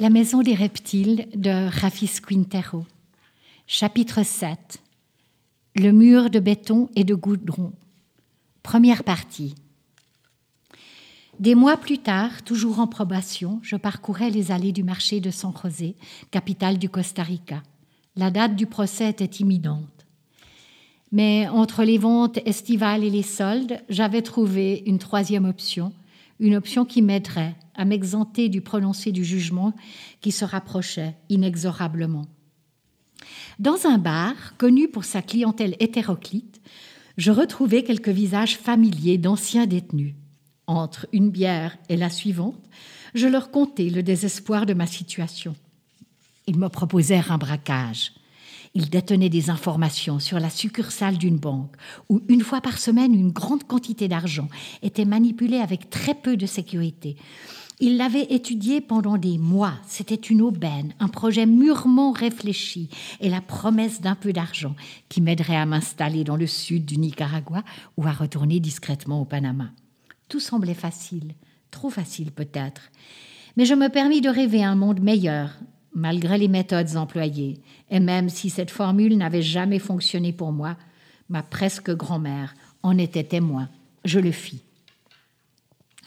La maison des reptiles de Rafis Quintero. Chapitre 7. Le mur de béton et de goudron. Première partie. Des mois plus tard, toujours en probation, je parcourais les allées du marché de San José, capitale du Costa Rica. La date du procès était imminente. Mais entre les ventes estivales et les soldes, j'avais trouvé une troisième option, une option qui m'aiderait à m'exenter du prononcé du jugement qui se rapprochait inexorablement. Dans un bar, connu pour sa clientèle hétéroclite, je retrouvais quelques visages familiers d'anciens détenus. Entre une bière et la suivante, je leur contais le désespoir de ma situation. Ils me proposèrent un braquage. Il détenait des informations sur la succursale d'une banque où une fois par semaine une grande quantité d'argent était manipulée avec très peu de sécurité. Il l'avait étudié pendant des mois. C'était une aubaine, un projet mûrement réfléchi et la promesse d'un peu d'argent qui m'aiderait à m'installer dans le sud du Nicaragua ou à retourner discrètement au Panama. Tout semblait facile, trop facile peut-être. Mais je me permis de rêver un monde meilleur, malgré les méthodes employées, et même si cette formule n'avait jamais fonctionné pour moi, ma presque grand-mère en était témoin. Je le fis.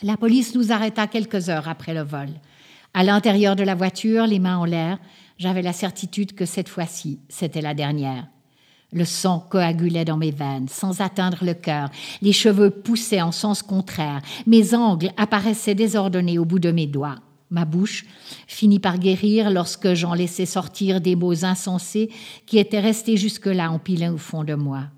La police nous arrêta quelques heures après le vol. À l'intérieur de la voiture, les mains en l'air, j'avais la certitude que cette fois-ci, c'était la dernière. Le sang coagulait dans mes veines, sans atteindre le cœur. Les cheveux poussaient en sens contraire. Mes angles apparaissaient désordonnés au bout de mes doigts. Ma bouche finit par guérir lorsque j'en laissais sortir des mots insensés qui étaient restés jusque-là empilés au fond de moi.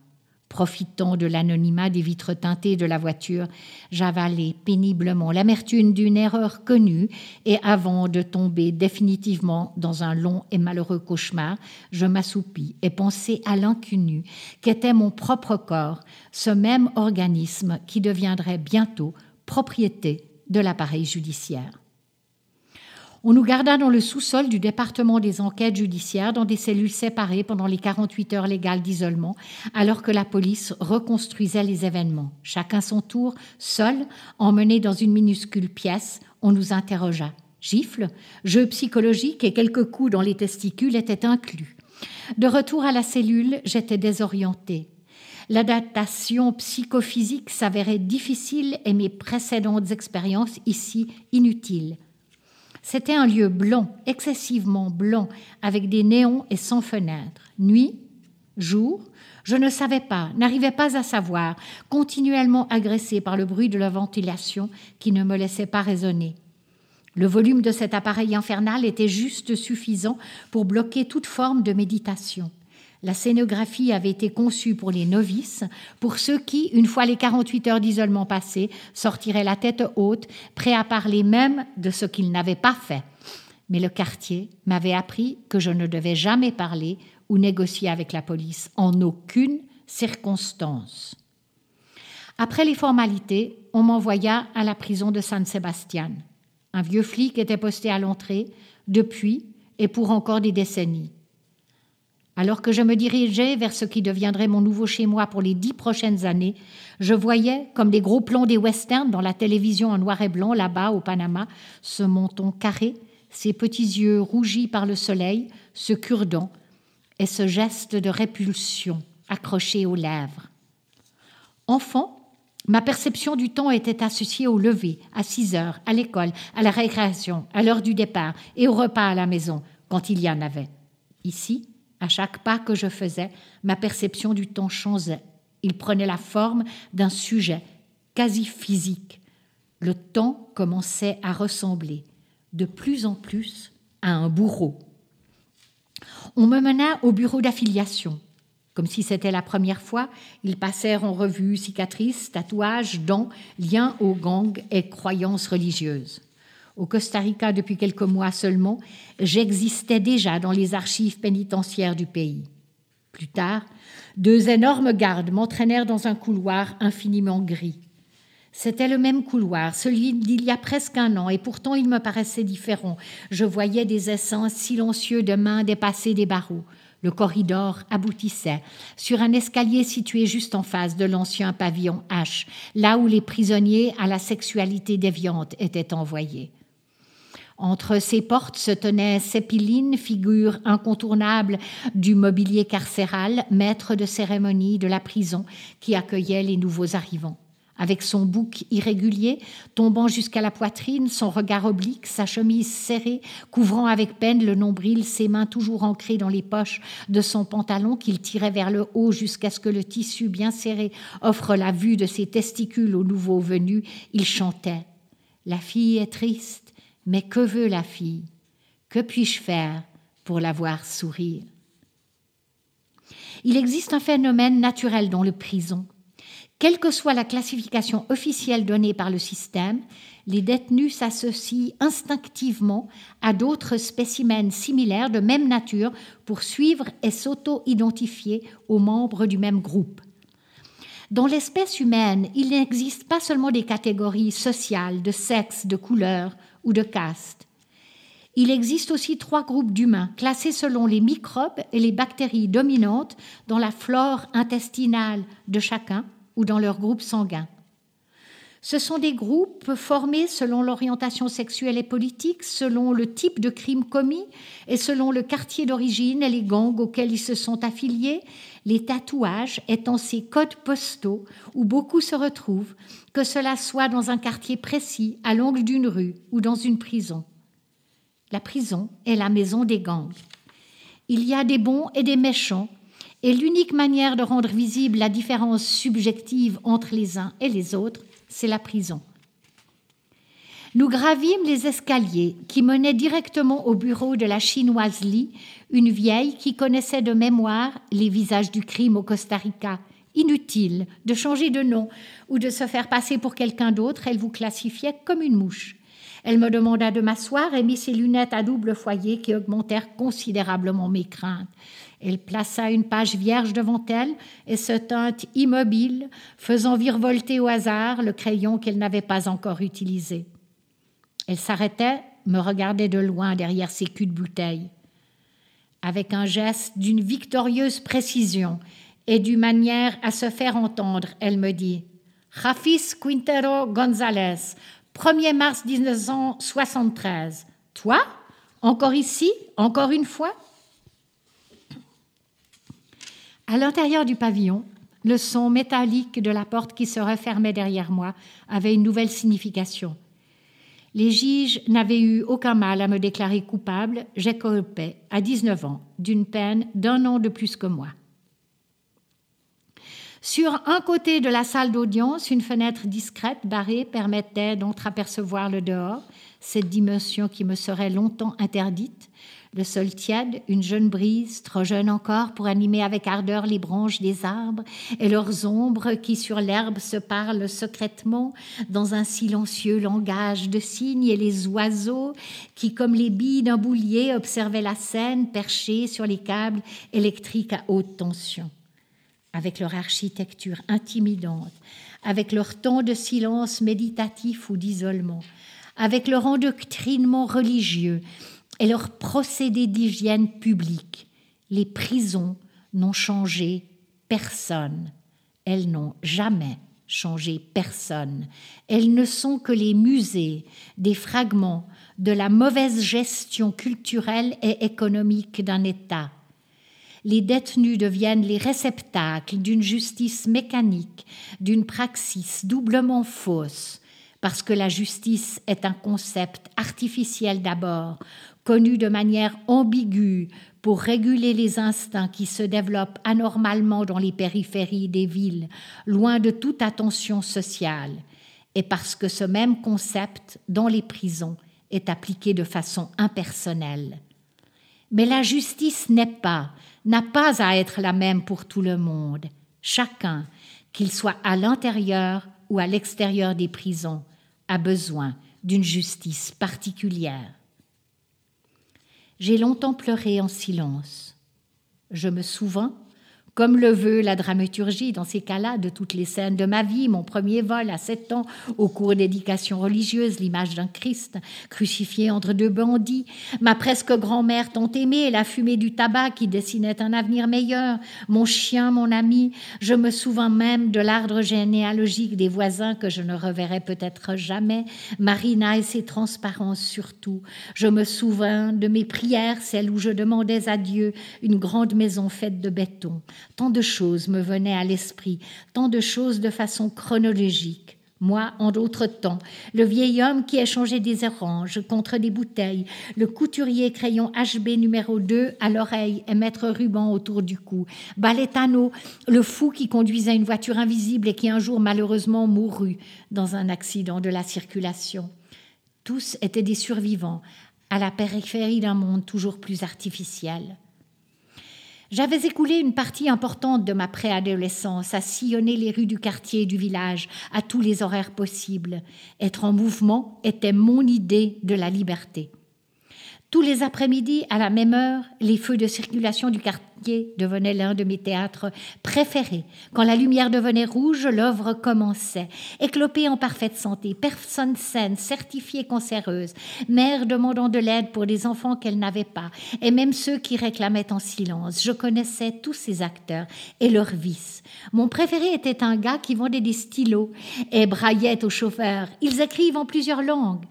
Profitant de l'anonymat des vitres teintées de la voiture, j'avalai péniblement l'amertume d'une erreur connue et avant de tomber définitivement dans un long et malheureux cauchemar, je m'assoupis et pensai à l'inconnu qu'était mon propre corps, ce même organisme qui deviendrait bientôt propriété de l'appareil judiciaire. On nous garda dans le sous-sol du département des enquêtes judiciaires dans des cellules séparées pendant les 48 heures légales d'isolement, alors que la police reconstruisait les événements. Chacun son tour, seul, emmené dans une minuscule pièce, on nous interrogea. Gifles, jeu psychologique et quelques coups dans les testicules étaient inclus. De retour à la cellule, j'étais désorientée. L'adaptation psychophysique s'avérait difficile et mes précédentes expériences ici inutiles. C'était un lieu blanc, excessivement blanc, avec des néons et sans fenêtres. Nuit, jour, je ne savais pas, n'arrivais pas à savoir, continuellement agressé par le bruit de la ventilation qui ne me laissait pas raisonner. Le volume de cet appareil infernal était juste suffisant pour bloquer toute forme de méditation. La scénographie avait été conçue pour les novices, pour ceux qui, une fois les 48 heures d'isolement passées, sortiraient la tête haute, prêts à parler même de ce qu'ils n'avaient pas fait. Mais le quartier m'avait appris que je ne devais jamais parler ou négocier avec la police, en aucune circonstance. Après les formalités, on m'envoya à la prison de San Sebastian. Un vieux flic était posté à l'entrée, depuis et pour encore des décennies. Alors que je me dirigeais vers ce qui deviendrait mon nouveau chez moi pour les dix prochaines années, je voyais, comme les gros plans des westerns dans la télévision en noir et blanc là-bas au Panama, ce menton carré, ses petits yeux rougis par le soleil, ce cure-dent et ce geste de répulsion accroché aux lèvres. Enfant, ma perception du temps était associée au lever, à six heures, à l'école, à la récréation, à l'heure du départ et au repas à la maison, quand il y en avait. Ici, à chaque pas que je faisais, ma perception du temps changeait. Il prenait la forme d'un sujet quasi physique. Le temps commençait à ressembler de plus en plus à un bourreau. On me mena au bureau d'affiliation. Comme si c'était la première fois, ils passèrent en revue cicatrices, tatouages, dents, liens aux gangs et croyances religieuses au Costa Rica depuis quelques mois seulement, j'existais déjà dans les archives pénitentiaires du pays. Plus tard, deux énormes gardes m'entraînèrent dans un couloir infiniment gris. C'était le même couloir, celui d'il y a presque un an, et pourtant il me paraissait différent. Je voyais des essences silencieux de mains dépasser des barreaux. Le corridor aboutissait sur un escalier situé juste en face de l'ancien pavillon H, là où les prisonniers à la sexualité déviante étaient envoyés. Entre ses portes se tenait Sépiline, figure incontournable du mobilier carcéral, maître de cérémonie de la prison qui accueillait les nouveaux arrivants. Avec son bouc irrégulier, tombant jusqu'à la poitrine, son regard oblique, sa chemise serrée, couvrant avec peine le nombril, ses mains toujours ancrées dans les poches de son pantalon qu'il tirait vers le haut jusqu'à ce que le tissu bien serré offre la vue de ses testicules aux nouveaux venus, il chantait. La fille est triste, mais que veut la fille? Que puis-je faire pour la voir sourire? Il existe un phénomène naturel dans le prison. Quelle que soit la classification officielle donnée par le système, les détenus s'associent instinctivement à d'autres spécimens similaires de même nature pour suivre et s'auto-identifier aux membres du même groupe. Dans l'espèce humaine, il n'existe pas seulement des catégories sociales, de sexe, de couleur ou de caste. Il existe aussi trois groupes d'humains classés selon les microbes et les bactéries dominantes dans la flore intestinale de chacun ou dans leur groupe sanguin. Ce sont des groupes formés selon l'orientation sexuelle et politique, selon le type de crime commis et selon le quartier d'origine et les gangs auxquels ils se sont affiliés, les tatouages étant ces codes postaux où beaucoup se retrouvent, que cela soit dans un quartier précis, à l'angle d'une rue ou dans une prison. La prison est la maison des gangs. Il y a des bons et des méchants, et l'unique manière de rendre visible la différence subjective entre les uns et les autres, c'est la prison. Nous gravîmes les escaliers qui menaient directement au bureau de la chinoise Li, une vieille qui connaissait de mémoire les visages du crime au Costa Rica. Inutile de changer de nom ou de se faire passer pour quelqu'un d'autre, elle vous classifiait comme une mouche. Elle me demanda de m'asseoir et mit ses lunettes à double foyer qui augmentèrent considérablement mes craintes. Elle plaça une page vierge devant elle et se tint immobile, faisant virevolter au hasard le crayon qu'elle n'avait pas encore utilisé. Elle s'arrêtait, me regardait de loin derrière ses culs de bouteille. Avec un geste d'une victorieuse précision et d'une manière à se faire entendre, elle me dit Rafis Quintero González, 1er mars 1973. Toi? Encore ici? Encore une fois À l'intérieur du pavillon, le son métallique de la porte qui se refermait derrière moi avait une nouvelle signification. Les juges n'avaient eu aucun mal à me déclarer coupable. J'écopais à 19 ans d'une peine d'un an de plus que moi. Sur un côté de la salle d'audience, une fenêtre discrète barrée permettait d'entreapercevoir le dehors, cette dimension qui me serait longtemps interdite, le sol tiède, une jeune brise, trop jeune encore pour animer avec ardeur les branches des arbres et leurs ombres qui sur l'herbe se parlent secrètement dans un silencieux langage de signes et les oiseaux qui, comme les billes d'un boulier, observaient la scène perchée sur les câbles électriques à haute tension. Avec leur architecture intimidante, avec leur temps de silence méditatif ou d'isolement, avec leur endoctrinement religieux, et leurs procédés d'hygiène publique. Les prisons n'ont changé personne. Elles n'ont jamais changé personne. Elles ne sont que les musées des fragments de la mauvaise gestion culturelle et économique d'un État. Les détenus deviennent les réceptacles d'une justice mécanique, d'une praxis doublement fausse, parce que la justice est un concept artificiel d'abord, connu de manière ambiguë pour réguler les instincts qui se développent anormalement dans les périphéries des villes, loin de toute attention sociale, et parce que ce même concept, dans les prisons, est appliqué de façon impersonnelle. Mais la justice n'est pas, n'a pas à être la même pour tout le monde. Chacun, qu'il soit à l'intérieur ou à l'extérieur des prisons, a besoin d'une justice particulière. J'ai longtemps pleuré en silence. Je me souvins comme le veut la dramaturgie dans ces cas-là de toutes les scènes de ma vie, mon premier vol à sept ans au cours d'éducation religieuse, l'image d'un Christ crucifié entre deux bandits, ma presque grand-mère tant aimée, la fumée du tabac qui dessinait un avenir meilleur, mon chien, mon ami, je me souviens même de l'arbre généalogique des voisins que je ne reverrai peut-être jamais, Marina et ses transparences surtout, je me souviens de mes prières, celles où je demandais à Dieu une grande maison faite de béton. Tant de choses me venaient à l'esprit, tant de choses de façon chronologique. Moi, en d'autres temps, le vieil homme qui échangeait des oranges contre des bouteilles, le couturier crayon HB numéro 2 à l'oreille et mettre ruban autour du cou, Baletano, le fou qui conduisait une voiture invisible et qui un jour malheureusement mourut dans un accident de la circulation. Tous étaient des survivants, à la périphérie d'un monde toujours plus artificiel. J'avais écoulé une partie importante de ma préadolescence à sillonner les rues du quartier et du village à tous les horaires possibles. Être en mouvement était mon idée de la liberté. Tous les après-midi, à la même heure, les feux de circulation du quartier devenaient l'un de mes théâtres préférés. Quand la lumière devenait rouge, l'œuvre commençait. Éclopée en parfaite santé, personne saine, certifiée cancéreuse, mère demandant de l'aide pour des enfants qu'elle n'avait pas, et même ceux qui réclamaient en silence. Je connaissais tous ces acteurs et leurs vices. Mon préféré était un gars qui vendait des stylos et braillait au chauffeur. Ils écrivent en plusieurs langues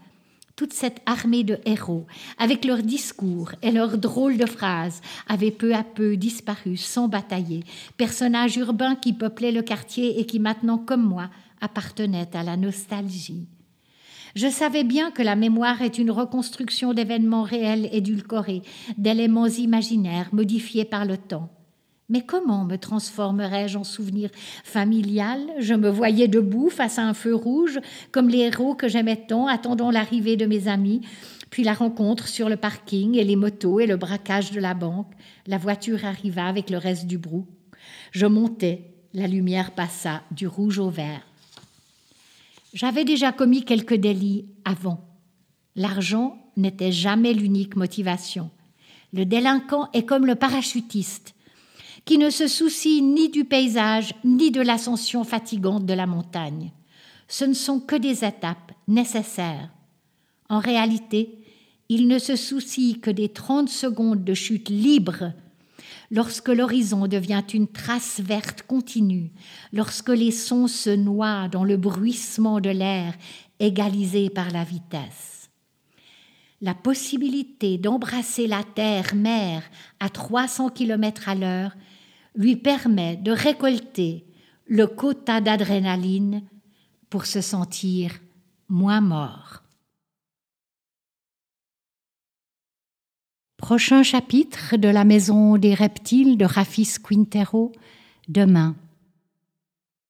toute cette armée de héros, avec leurs discours et leurs drôles de phrases, avait peu à peu disparu sans batailler, personnages urbains qui peuplaient le quartier et qui maintenant, comme moi, appartenaient à la nostalgie. Je savais bien que la mémoire est une reconstruction d'événements réels édulcorés, d'éléments imaginaires modifiés par le temps. Mais comment me transformerais-je en souvenir familial? Je me voyais debout face à un feu rouge, comme les héros que j'aimais tant, attendant l'arrivée de mes amis, puis la rencontre sur le parking et les motos et le braquage de la banque. La voiture arriva avec le reste du brou. Je montais, la lumière passa du rouge au vert. J'avais déjà commis quelques délits avant. L'argent n'était jamais l'unique motivation. Le délinquant est comme le parachutiste qui ne se soucie ni du paysage ni de l'ascension fatigante de la montagne. Ce ne sont que des étapes nécessaires. En réalité, il ne se soucie que des 30 secondes de chute libre lorsque l'horizon devient une trace verte continue, lorsque les sons se noient dans le bruissement de l'air égalisé par la vitesse. La possibilité d'embrasser la terre-mer à 300 km à l'heure lui permet de récolter le quota d'adrénaline pour se sentir moins mort. Prochain chapitre de la maison des reptiles de Rafis Quintero, demain.